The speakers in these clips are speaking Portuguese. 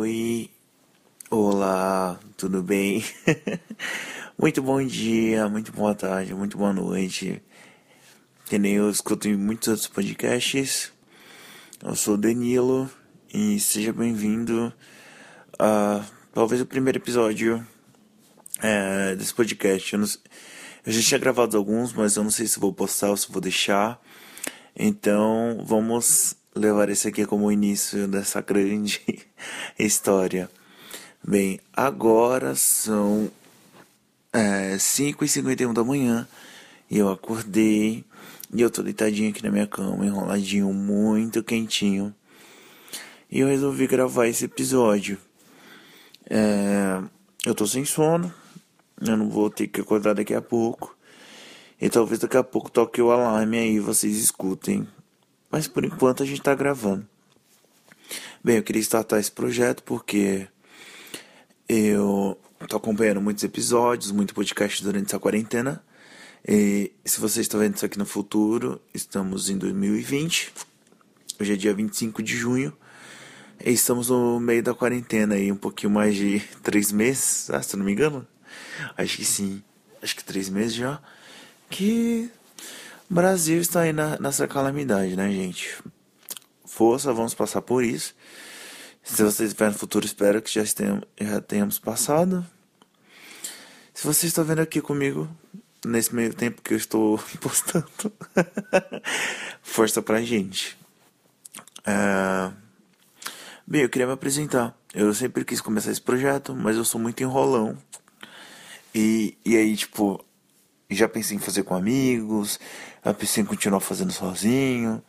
Oi, olá, tudo bem? muito bom dia, muito boa tarde, muito boa noite. Nem eu escuto em muitos outros podcasts. Eu sou Danilo e seja bem-vindo a talvez o primeiro episódio é, desse podcast. Eu, não, eu já tinha gravado alguns, mas eu não sei se vou postar ou se vou deixar. Então vamos levar esse aqui como o início dessa grande história. Bem, agora são é, 5h51 da manhã e eu acordei e eu tô deitadinho aqui na minha cama, enroladinho, muito quentinho. E eu resolvi gravar esse episódio. É, eu tô sem sono, eu não vou ter que acordar daqui a pouco. E talvez daqui a pouco toque o alarme aí vocês escutem mas por enquanto a gente está gravando. Bem, eu queria startar esse projeto porque eu tô acompanhando muitos episódios, muito podcast durante essa quarentena. E se você está vendo isso aqui no futuro, estamos em 2020. Hoje é dia 25 de junho. E estamos no meio da quarentena aí, um pouquinho mais de três meses, ah, se não me engano. Acho que sim. Acho que três meses já. Que Brasil está aí na, nessa calamidade, né, gente? Força, vamos passar por isso. Se vocês estiverem no futuro, espero que já, já tenhamos passado. Se você está vendo aqui comigo, nesse meio tempo que eu estou postando, força pra gente. É... Bem, eu queria me apresentar. Eu sempre quis começar esse projeto, mas eu sou muito enrolão. E, e aí, tipo, já pensei em fazer com amigos, já pensei em continuar fazendo sozinho,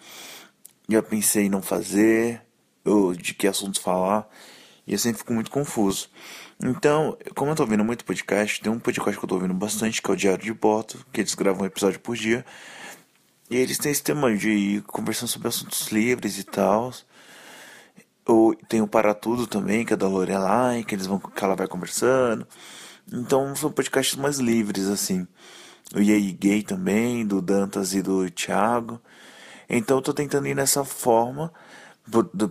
já pensei em não fazer, ou de que assuntos falar, e eu sempre fico muito confuso. Então, como eu tô ouvindo muito podcast, tem um podcast que eu tô ouvindo bastante, que é o Diário de Bordo, que eles gravam um episódio por dia. E eles têm esse tema de ir conversando sobre assuntos livres e tal. Ou tem o Para Tudo também, que é da Lorelai, que eles vão que ela vai conversando. Então são podcasts mais livres, assim o Yei Gay também, do Dantas e do Thiago. Então eu tô tentando ir nessa forma,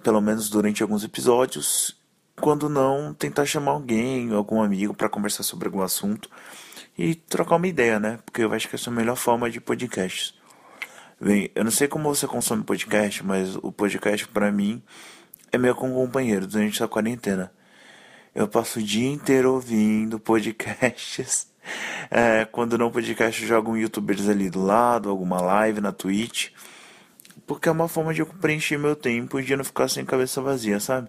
pelo menos durante alguns episódios, quando não tentar chamar alguém, algum amigo para conversar sobre algum assunto e trocar uma ideia, né? Porque eu acho que essa é a melhor forma de podcast. Bem, eu não sei como você consome podcast, mas o podcast para mim é meu companheiro durante a quarentena. Eu passo o dia inteiro ouvindo podcasts é, quando não podcast, eu jogo um youtubers ali do lado, alguma live na Twitch. Porque é uma forma de eu preencher meu tempo e de não ficar sem cabeça vazia, sabe?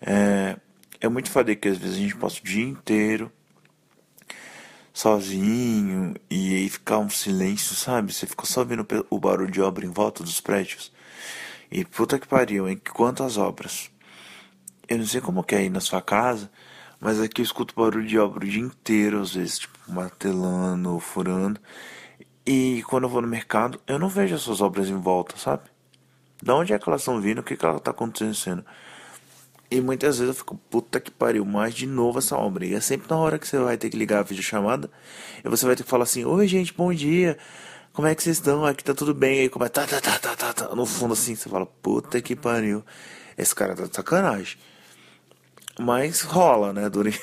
É, é muito foda que às vezes a gente passa o dia inteiro sozinho e aí ficar um silêncio, sabe? Você fica só vendo o barulho de obra em volta dos prédios. E puta que pariu, hein? Quantas obras. Eu não sei como que é aí na sua casa, mas aqui eu escuto barulho de obra o dia inteiro, às vezes, tipo, martelando, furando. E quando eu vou no mercado, eu não vejo essas obras em volta, sabe? Da onde é que elas estão vindo? O que, que ela tá acontecendo? E muitas vezes eu fico, puta que pariu, mais de novo essa obra. E é sempre na hora que você vai ter que ligar a videochamada. E você vai ter que falar assim, oi gente, bom dia. Como é que vocês estão? Aqui tá tudo bem. Aí começa, tá, tá, tá, tá, tá, tá. No fundo assim, você fala, puta que pariu. Esse cara tá de sacanagem. Mas rola, né? Durante.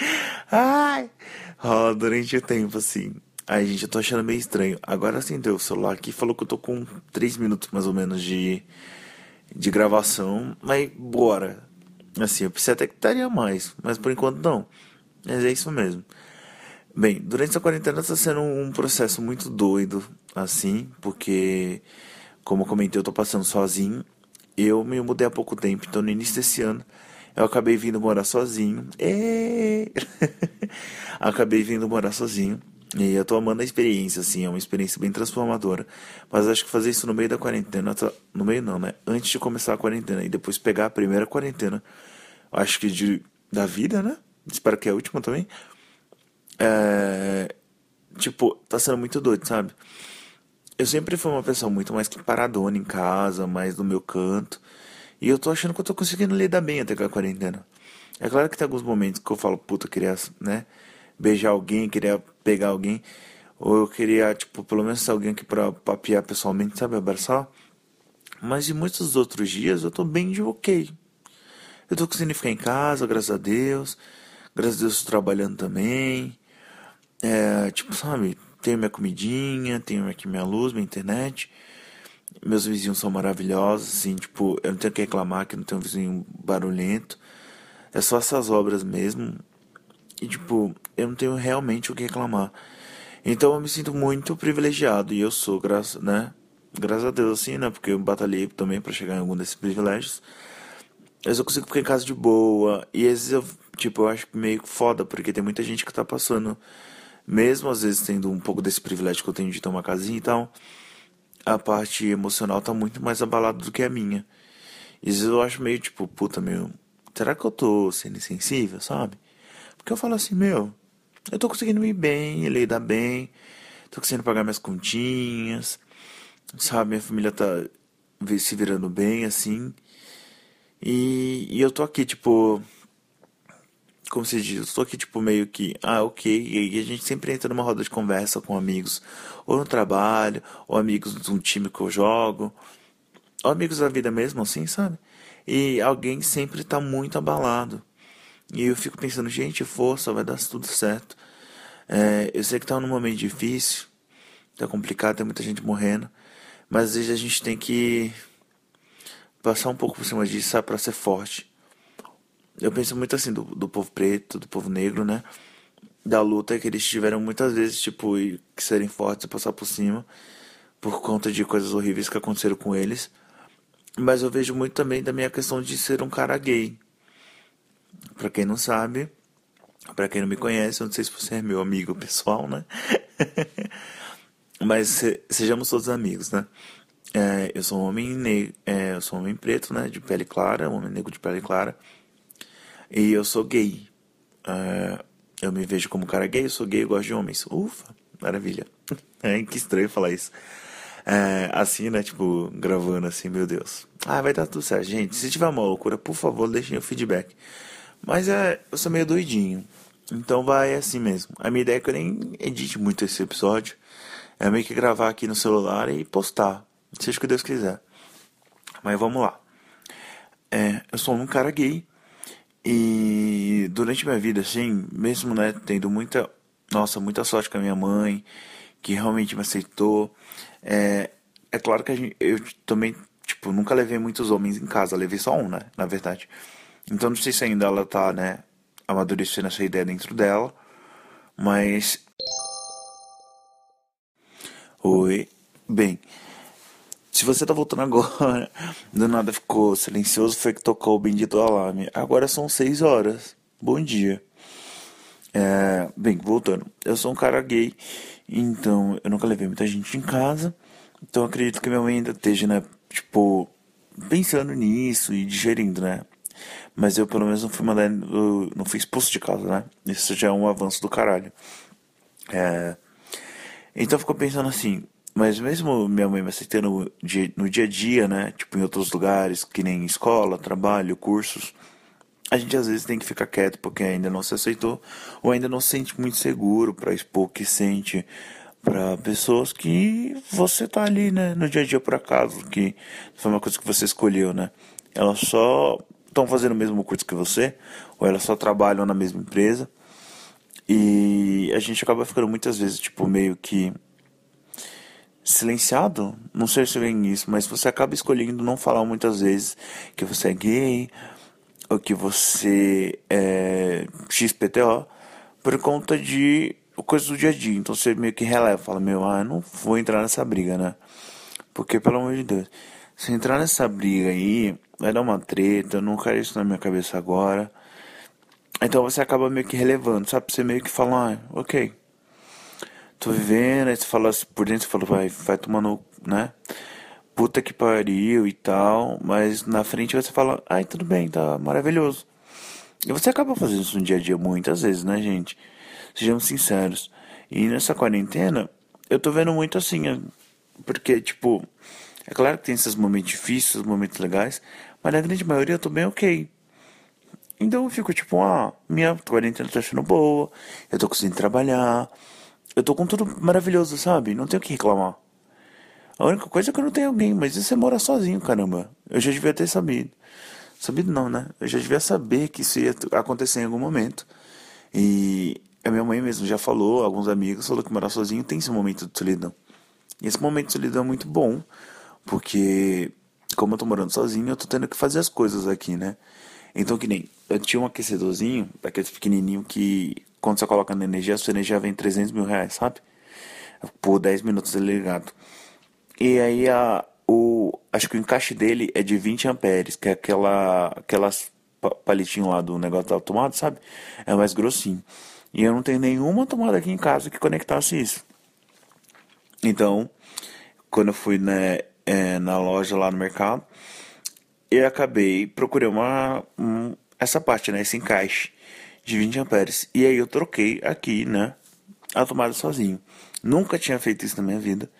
Ai! Rola durante o tempo, assim. Ai, gente, eu tô achando meio estranho. Agora sim deu o celular aqui falou que eu tô com 3 minutos mais ou menos de, de gravação. Mas bora. Assim, eu pensei até que daria mais. Mas por enquanto não. Mas é isso mesmo. Bem, durante essa quarentena tá sendo um processo muito doido, assim, porque, como eu comentei, eu tô passando sozinho. Eu me mudei há pouco tempo, então no início desse ano eu acabei vindo morar sozinho. E... acabei vindo morar sozinho. E eu tô amando a experiência, assim, é uma experiência bem transformadora. Mas acho que fazer isso no meio da quarentena, no meio não, né? Antes de começar a quarentena e depois pegar a primeira quarentena, acho que de, da vida, né? Espero que é a última também. É, tipo, tá sendo muito doido, sabe? Eu sempre fui uma pessoa muito mais que paradona em casa, mais no meu canto. E eu tô achando que eu tô conseguindo lidar bem até com a quarentena. É claro que tem alguns momentos que eu falo, puta, eu queria, né, beijar alguém, queria pegar alguém. Ou eu queria, tipo, pelo menos alguém aqui pra papiar pessoalmente, sabe, abraçar. Mas em muitos outros dias eu tô bem de ok. Eu tô conseguindo ficar em casa, graças a Deus. Graças a Deus tô trabalhando também. É, tipo, sabe, tenho minha comidinha, tenho aqui minha luz, minha internet. Meus vizinhos são maravilhosos, assim, tipo, eu não tenho que reclamar que não tenho um vizinho barulhento. É só essas obras mesmo. E, tipo, eu não tenho realmente o que reclamar. Então eu me sinto muito privilegiado. E eu sou, graças, né? Graças a Deus, assim, né? Porque eu batalhei também para chegar em algum desses privilégios. Mas eu consigo ficar em casa de boa. E às vezes eu, tipo, eu acho meio foda, porque tem muita gente que tá passando, mesmo às vezes tendo um pouco desse privilégio que eu tenho de ter uma casinha e tal, a parte emocional tá muito mais abalada do que a minha. E às vezes eu acho meio tipo, puta, meu, será que eu tô sendo insensível, sabe? Porque eu falo assim, meu, eu tô conseguindo ir bem, lidar bem, tô conseguindo pagar minhas continhas, sabe? Minha família tá se virando bem, assim. E, e eu tô aqui, tipo. Como se diz? Eu tô aqui, tipo, meio que. Ah, ok. E a gente sempre entra numa roda de conversa com amigos, ou no trabalho, ou amigos de um time que eu jogo, ou amigos da vida mesmo, assim, sabe? E alguém sempre tá muito abalado. E eu fico pensando, gente, força, vai dar tudo certo. É, eu sei que tá num momento difícil, tá complicado, tem muita gente morrendo, mas às vezes a gente tem que passar um pouco por cima disso, sabe, pra ser forte. Eu penso muito assim do, do povo preto, do povo negro, né? Da luta que eles tiveram muitas vezes, tipo, que serem fortes e passar por cima por conta de coisas horríveis que aconteceram com eles. Mas eu vejo muito também da minha questão de ser um cara gay. Pra quem não sabe, pra quem não me conhece, eu não sei se você é meu amigo pessoal, né? Mas se, sejamos todos amigos, né? É, eu sou um homem negro, é, eu sou um homem preto, né? De pele clara, um homem negro de pele clara. E eu sou gay. É, eu me vejo como cara gay, eu sou gay, eu gosto de homens. Ufa, maravilha. Que estranho falar isso. É, assim, né? Tipo, gravando assim, meu Deus. Ah, vai dar tudo certo. Gente, se tiver uma loucura, por favor, deixem o feedback. Mas é, eu sou meio doidinho. Então vai assim mesmo. A minha ideia é que eu nem edite muito esse episódio. É meio que gravar aqui no celular e postar. Seja o que Deus quiser. Mas vamos lá. É, eu sou um cara gay. E durante minha vida, assim, mesmo né, tendo muita, nossa, muita sorte com a minha mãe, que realmente me aceitou. É, é claro que gente, eu também, tipo, nunca levei muitos homens em casa, levei só um, né, na verdade. Então não sei se ainda ela tá, né, amadurecendo essa ideia dentro dela, mas. Oi. Bem, se você tá voltando agora, do nada ficou silencioso, foi que tocou o bendito alarme. Agora são 6 horas. Bom dia. É, bem, voltando. Eu sou um cara gay, então eu nunca levei muita gente em casa. Então acredito que minha mãe ainda esteja, né, tipo, pensando nisso e digerindo, né? Mas eu pelo menos não fui mandado, não fui expulso de casa, né? Isso já é um avanço do caralho. É... Então ficou pensando assim, mas mesmo minha mãe me aceitando no dia a dia, né? Tipo em outros lugares, que nem escola, trabalho, cursos, a gente às vezes tem que ficar quieto porque ainda não se aceitou ou ainda não se sente muito seguro para expor o que sente para pessoas que você tá ali, né, no dia a dia por acaso, que foi uma coisa que você escolheu, né? Elas só estão fazendo o mesmo curso que você, ou elas só trabalham na mesma empresa. E a gente acaba ficando muitas vezes, tipo, meio que silenciado. Não sei se vem isso, mas você acaba escolhendo não falar muitas vezes que você é gay, ou que você é XPTO, por conta de coisas do dia a dia. Então você meio que releva, fala, meu, ah, não vou entrar nessa briga, né? Porque, pelo amor de Deus, se entrar nessa briga aí, vai dar uma treta, eu não quero isso na minha cabeça agora. Então você acaba meio que relevando, sabe? Você meio que fala, ah, ok. Tô vivendo, aí você fala assim, por dentro você fala, vai, vai tomando, né? Puta que pariu e tal. Mas na frente você fala, ai, tudo bem, tá maravilhoso. E você acaba fazendo isso no dia a dia muitas vezes, né, gente? Sejamos sinceros. E nessa quarentena, eu tô vendo muito assim, porque, tipo, é claro que tem esses momentos difíceis, momentos legais, mas na grande maioria eu tô bem ok. Então eu fico tipo, ah, minha quarentena tá sendo boa, eu tô conseguindo trabalhar, eu tô com tudo maravilhoso, sabe? Não tenho o que reclamar. A única coisa é que eu não tenho alguém, mas você mora sozinho, caramba. Eu já devia ter sabido. Sabido não, né? Eu já devia saber que isso ia acontecer em algum momento. E a minha mãe mesmo já falou, alguns amigos falou que morar sozinho tem esse momento de solidão. E esse momento de solidão é muito bom, porque como eu tô morando sozinho, eu tô tendo que fazer as coisas aqui, né? Então que nem, eu tinha um aquecedorzinho, daqueles pequenininho que quando você coloca na energia, a sua energia vem 300 mil reais, sabe? Por 10 minutos ele ligado. E aí a, o, acho que o encaixe dele é de 20 amperes, que é aquela, aquelas palitinho lá do negócio da tomada, sabe? É mais grossinho. E eu não tenho nenhuma tomada aqui em casa que conectasse isso. Então, quando eu fui né, é, na loja lá no mercado, eu acabei, procurei uma, um, essa parte, né, esse encaixe de 20 amperes. E aí eu troquei aqui, né, a tomada sozinho. Nunca tinha feito isso na minha vida,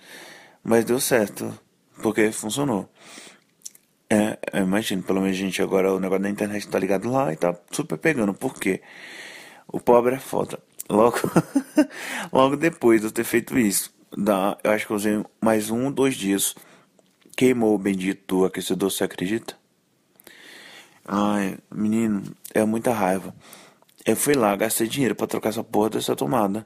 mas deu certo, porque funcionou. É, imagino, pelo menos gente, agora o negócio da internet tá ligado lá e tá super pegando. Por quê? O pobre é foda. Logo, logo depois de eu ter feito isso, dá, eu acho que eu usei mais um, dois dias. Queimou o bendito aquecedor, você acredita? Ai, menino, é muita raiva. Eu fui lá, gastei dinheiro para trocar essa porra dessa tomada.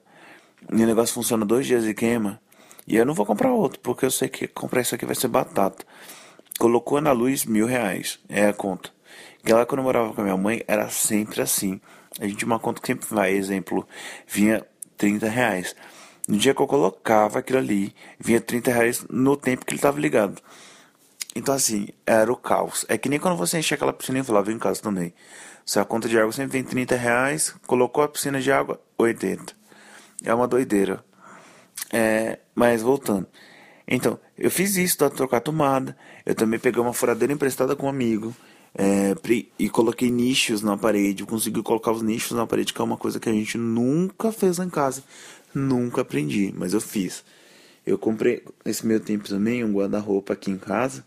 E o negócio funciona dois dias e queima. E eu não vou comprar outro, porque eu sei que comprar isso aqui vai ser batata. Colocou na luz mil reais. É a conta. Que lá quando eu morava com a minha mãe era sempre assim. A gente tinha uma conta que sempre vai, exemplo, vinha 30 reais. No dia que eu colocava aquilo ali, vinha 30 reais no tempo que ele estava ligado. Então assim, era o caos. É que nem quando você enche aquela piscina e falava em casa também. Se a conta de água sempre vem 30 reais, colocou a piscina de água, 80. É uma doideira. É, mas voltando. Então, eu fiz isso, tá? trocar a tomada. Eu também peguei uma furadeira emprestada com um amigo. É, e coloquei nichos na parede. Eu consegui colocar os nichos na parede, que é uma coisa que a gente nunca fez lá em casa. Nunca aprendi, mas eu fiz. Eu comprei nesse meio tempo também um guarda-roupa aqui em casa.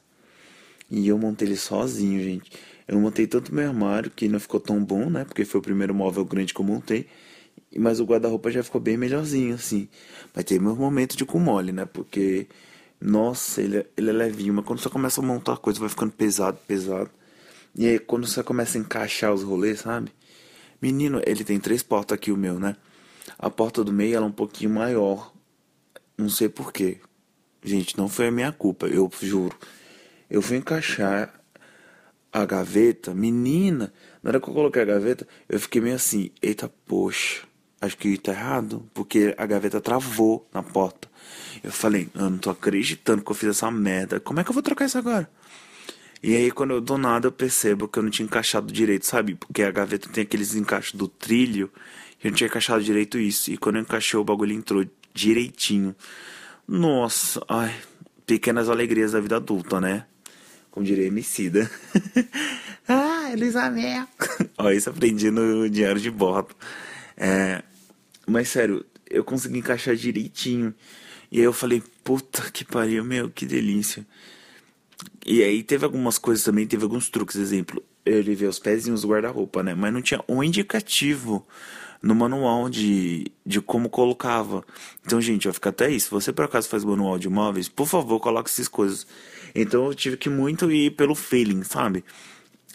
E eu montei ele sozinho, gente. Eu montei tanto meu armário que não ficou tão bom, né? Porque foi o primeiro móvel grande que eu montei. Mas o guarda-roupa já ficou bem melhorzinho, assim. Mas teve meus momentos de com mole, né? Porque, nossa, ele, é, ele é levinho. Mas quando você começa a montar coisa, vai ficando pesado, pesado. E aí, quando você começa a encaixar os rolês, sabe? Menino, ele tem três portas aqui, o meu, né? A porta do meio, ela é um pouquinho maior. Não sei porquê. Gente, não foi a minha culpa, eu juro. Eu fui encaixar a gaveta, menina, na hora que eu coloquei a gaveta, eu fiquei meio assim, eita, poxa, acho que tá errado, porque a gaveta travou na porta. Eu falei, eu não tô acreditando que eu fiz essa merda, como é que eu vou trocar isso agora? E aí, quando eu do nada, eu percebo que eu não tinha encaixado direito, sabe? Porque a gaveta tem aqueles encaixes do trilho, eu não tinha encaixado direito isso. E quando eu encaixei, o bagulho entrou direitinho. Nossa, ai, pequenas alegrias da vida adulta, né? Como diria Emicida. ah, Elizabeth. Ó, isso aprendi no Diário de Bordo. É, mas sério, eu consegui encaixar direitinho. E aí eu falei, puta que pariu, meu, que delícia. E aí teve algumas coisas também, teve alguns truques, exemplo, eu levei os pezinhos do guarda-roupa, né? Mas não tinha um indicativo no manual de, de como colocava. Então, gente, vai ficar até isso. Se você por acaso faz manual de móveis, por favor, coloque essas coisas. Então eu tive que muito ir pelo feeling, sabe?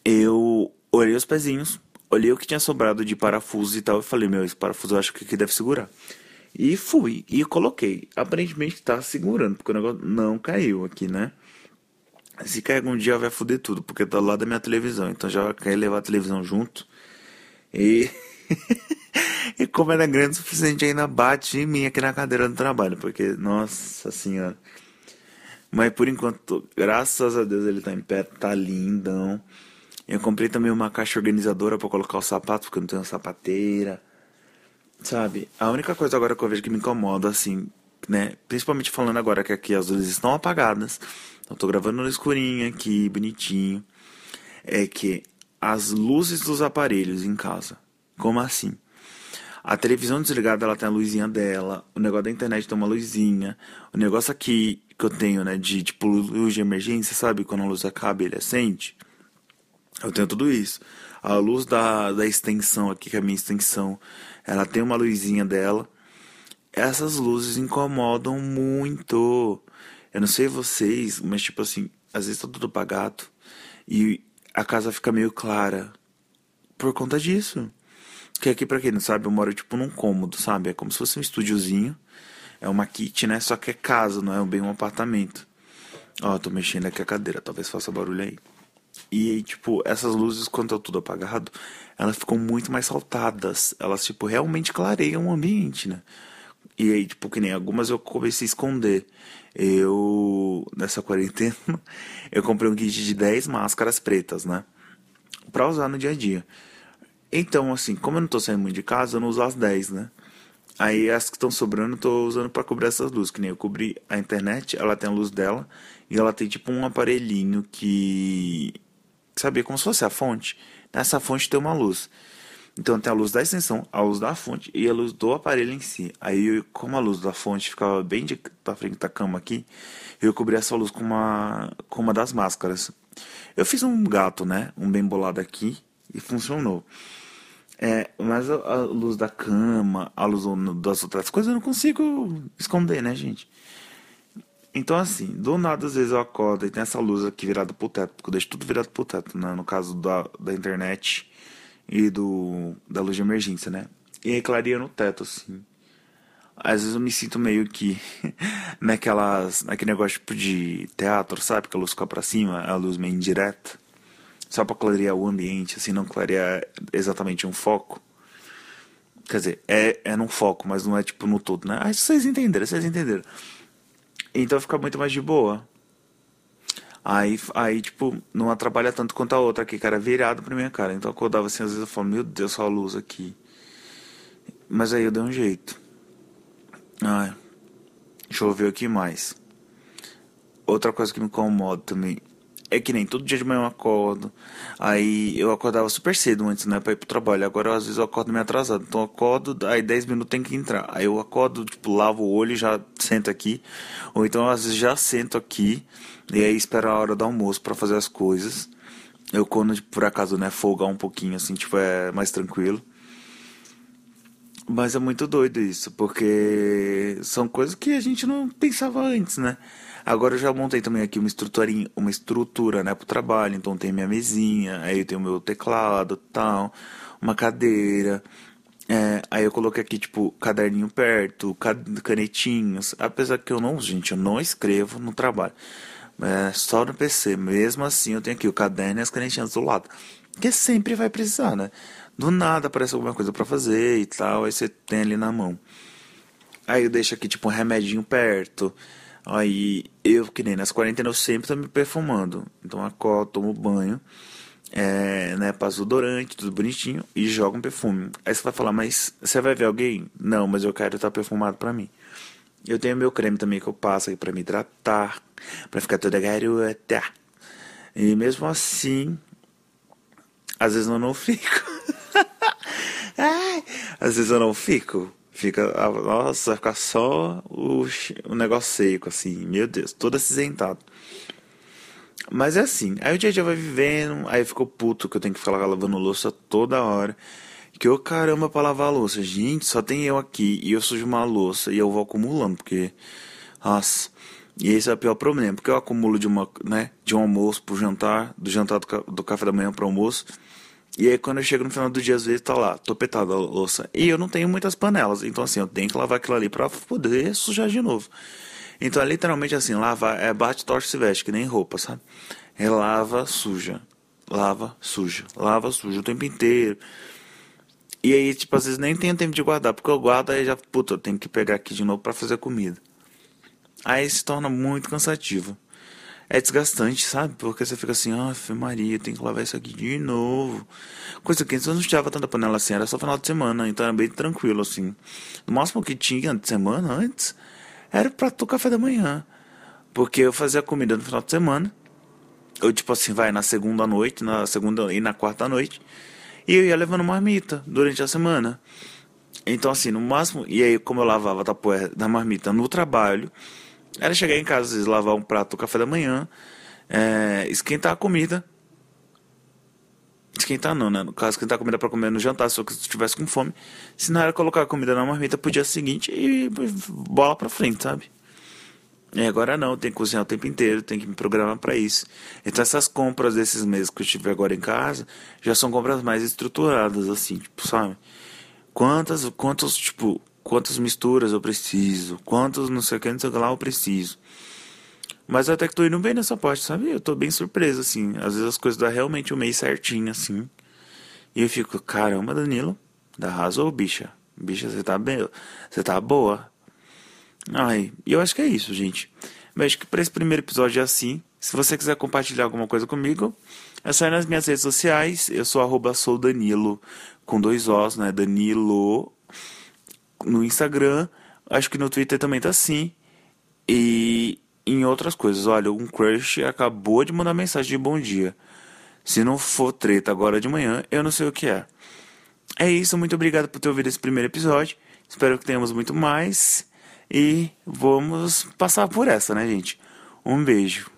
Eu olhei os pezinhos, olhei o que tinha sobrado de parafusos e tal, e falei, meu, esse parafuso eu acho que aqui deve segurar. E fui, e coloquei. Aparentemente tá segurando, porque o negócio não caiu aqui, né? Se cair algum dia vai foder tudo, porque tá lá da minha televisão, então já quer levar a televisão junto. E. e como era grande o suficiente, ainda bate em mim aqui na cadeira do trabalho, porque, nossa senhora. Mas por enquanto, graças a Deus, ele tá em pé, tá lindão. Eu comprei também uma caixa organizadora para colocar os sapatos, porque eu não tenho sapateira. Sabe? A única coisa agora que eu vejo que me incomoda, assim, né? Principalmente falando agora que aqui as luzes estão apagadas. Eu tô gravando no escurinho aqui, bonitinho. É que as luzes dos aparelhos em casa. Como assim? A televisão desligada, ela tem a luzinha dela. O negócio da internet tem uma luzinha. O negócio aqui que eu tenho, né, de tipo luz de emergência, sabe? Quando a luz acaba ele acende. Eu tenho tudo isso. A luz da, da extensão aqui, que é a minha extensão, ela tem uma luzinha dela. Essas luzes incomodam muito. Eu não sei vocês, mas tipo assim, às vezes tá tudo apagado. E a casa fica meio clara por conta disso. Que aqui, pra quem não sabe, eu moro tipo num cômodo, sabe? É como se fosse um estúdiozinho. É uma kit, né? Só que é casa, não é bem um apartamento. Ó, tô mexendo aqui a cadeira, talvez faça barulho aí. E, tipo, essas luzes, quando tá tudo apagado, elas ficam muito mais saltadas. Elas, tipo, realmente clareiam o ambiente, né? E aí, tipo, que nem algumas eu comecei a esconder. Eu, nessa quarentena, eu comprei um kit de 10 máscaras pretas, né? Pra usar no dia a dia. Então, assim, como eu não tô saindo muito de casa, eu não uso as 10, né? Aí as que estão sobrando eu tô usando para cobrir essas luzes. Que nem eu cobri a internet, ela tem a luz dela. E ela tem tipo um aparelhinho que. Sabe, como se fosse a fonte. Nessa fonte tem uma luz. Então tem a luz da extensão, a luz da fonte e a luz do aparelho em si. Aí, como a luz da fonte ficava bem de pra frente da cama aqui, eu cobri essa luz com uma, com uma das máscaras. Eu fiz um gato, né? Um bem bolado aqui e funcionou. É, mas a, a, luz da cama, a luz das outras coisas eu não consigo esconder, né, gente? Então, assim, do nada, às vezes eu acordo e tem essa luz aqui virada pro teto, porque eu deixo tudo virado pro teto, né? No caso da, da internet e do da luz de emergência, né? E aí clareia no teto, assim. Às vezes eu me sinto meio que naquelas, naquele negócio tipo de teatro, sabe? Que a luz fica pra cima, a luz meio indireta só para clarear o ambiente, assim, não clarear exatamente um foco. Quer dizer, é, é num foco, mas não é tipo no todo, né? Ah, vocês entenderam, vocês entenderam. Então fica muito mais de boa. Aí, aí, tipo, não atrapalha tanto quanto a outra aqui, cara, virado pra minha cara. Então eu acordava assim, às vezes eu falo, meu Deus, só a luz aqui. Mas aí eu dei um jeito. Ai, deixa eu ver aqui mais. Outra coisa que me incomoda também é que nem todo dia de manhã eu acordo. Aí eu acordava super cedo antes, né? Pra ir pro trabalho. Agora às vezes eu acordo meio atrasado. Então eu acordo, aí 10 minutos tem que entrar. Aí eu acordo, tipo, lavo o olho e já sento aqui. Ou então às vezes já sento aqui. E aí espero a hora do almoço para fazer as coisas. Eu quando tipo, por acaso, né, folgar um pouquinho assim, tipo, é mais tranquilo. Mas é muito doido isso, porque são coisas que a gente não pensava antes, né? Agora eu já montei também aqui uma estrutura, uma estrutura, né, pro trabalho. Então tem minha mesinha, aí eu tenho meu teclado, tal, uma cadeira. É, aí eu coloquei aqui, tipo, caderninho perto, canetinhas. Apesar que eu não, gente, eu não escrevo no trabalho. É só no PC. Mesmo assim, eu tenho aqui o caderno e as canetinhas do lado. Que sempre vai precisar, né? Do nada aparece alguma coisa para fazer e tal, aí você tem ali na mão. Aí eu deixo aqui, tipo, um remedinho perto. Aí eu, que nem nas quarentenas, eu sempre tô me perfumando. Então acordo, tomo banho, é, né, passo odorante, tudo bonitinho e jogo um perfume. Aí você vai falar, mas você vai ver alguém? Não, mas eu quero estar perfumado pra mim. Eu tenho meu creme também que eu passo aí pra me hidratar, pra ficar toda garota. E mesmo assim, às vezes eu não fico. às vezes eu não fico. Fica, nossa, vai ficar só o, o negócio seco, assim, meu Deus, todo acinzentado. Mas é assim, aí o dia a dia vai vivendo, aí ficou puto que eu tenho que ficar lavando louça toda hora. Que eu caramba pra lavar a louça. Gente, só tem eu aqui e eu sujo uma louça e eu vou acumulando, porque. Nossa. E esse é o pior problema, porque eu acumulo de uma, né, de um almoço pro jantar, do jantar do, do café da manhã pro almoço. E aí quando eu chego no final do dia, às vezes tá lá, topetada a louça. E eu não tenho muitas panelas, então assim, eu tenho que lavar aquilo ali pra poder sujar de novo. Então é literalmente assim, lava, é bate, torce, se veste, que nem roupa, sabe? É lava, suja, lava, suja, lava, suja o tempo inteiro. E aí, tipo, às vezes nem tenho tempo de guardar, porque eu guardo aí já, puta, eu tenho que pegar aqui de novo para fazer comida. Aí se torna muito cansativo é desgastante, sabe? Porque você fica assim, ah, Maria, tem que lavar isso aqui de novo. Coisa que antes eu não tirava tanta panela assim, era só final de semana, então era bem tranquilo, assim. No máximo que tinha de semana antes era pra tu café da manhã. Porque eu fazia comida no final de semana. Eu, tipo assim, vai na segunda noite, na segunda e na quarta noite. E eu ia levando marmita durante a semana. Então, assim, no máximo. E aí, como eu lavava a tapoé da marmita no trabalho era chegar em casa, às vezes, lavar um prato do café da manhã, é, esquentar a comida. Esquentar não, né? No caso, esquentar a comida para comer no jantar, se estivesse com fome. Se não era colocar a comida na marmita pro dia seguinte e bola pra frente, sabe? E agora não, tem que cozinhar o tempo inteiro, tem que me programar para isso. Então essas compras desses meses que eu tive agora em casa já são compras mais estruturadas, assim, tipo, sabe? Quantas, quantos, tipo, quantas misturas eu preciso, quantos não sei o que, não sei o que lá eu preciso. Mas até que tô indo bem nessa parte, sabe? Eu tô bem surpreso, assim. Às vezes as coisas dão realmente um mês certinho, assim. E eu fico, caramba, Danilo, da arrasou, bicha. Bicha, você tá bem, você tá boa. Ai, eu acho que é isso, gente. Eu acho que para esse primeiro episódio é assim. Se você quiser compartilhar alguma coisa comigo, é só ir nas minhas redes sociais. Eu sou arroba sou Danilo, com dois Os, né? Danilo no Instagram. Acho que no Twitter também tá assim. E em outras coisas. Olha, um crush acabou de mandar mensagem de bom dia. Se não for treta agora de manhã, eu não sei o que é. É isso, muito obrigado por ter ouvido esse primeiro episódio. Espero que tenhamos muito mais. E vamos passar por essa, né, gente? Um beijo.